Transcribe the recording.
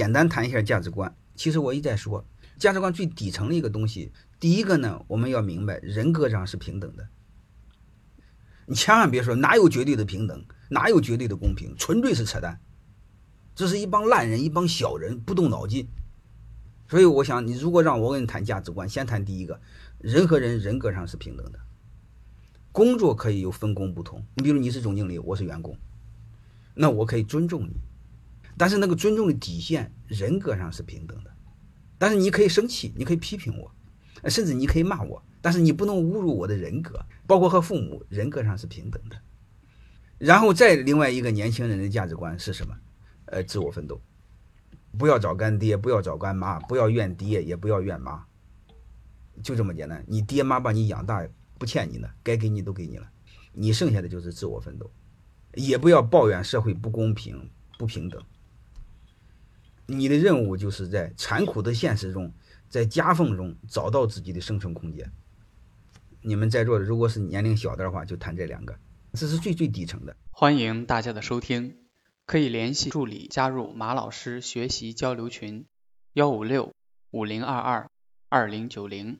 简单谈一下价值观。其实我一再说，价值观最底层的一个东西，第一个呢，我们要明白人格上是平等的。你千万别说哪有绝对的平等，哪有绝对的公平，纯粹是扯淡。这是一帮烂人，一帮小人，不动脑筋。所以我想，你如果让我跟你谈价值观，先谈第一个，人和人人格上是平等的。工作可以有分工不同，你比如你是总经理，我是员工，那我可以尊重你，但是那个尊重的底线，人格上是平等的。但是你可以生气，你可以批评我，甚至你可以骂我，但是你不能侮辱我的人格，包括和父母人格上是平等的。然后再另外一个年轻人的价值观是什么？呃，自我奋斗，不要找干爹，不要找干妈，不要怨爹，也不要怨妈，就这么简单。你爹妈把你养大，不欠你的，该给你都给你了，你剩下的就是自我奋斗，也不要抱怨社会不公平、不平等。你的任务就是在残酷的现实中，在夹缝中找到自己的生存空间。你们在座的，如果是年龄小的话，就谈这两个，这是最最底层的。欢迎大家的收听。可以联系助理加入马老师学习交流群，幺五六五零二二二零九零。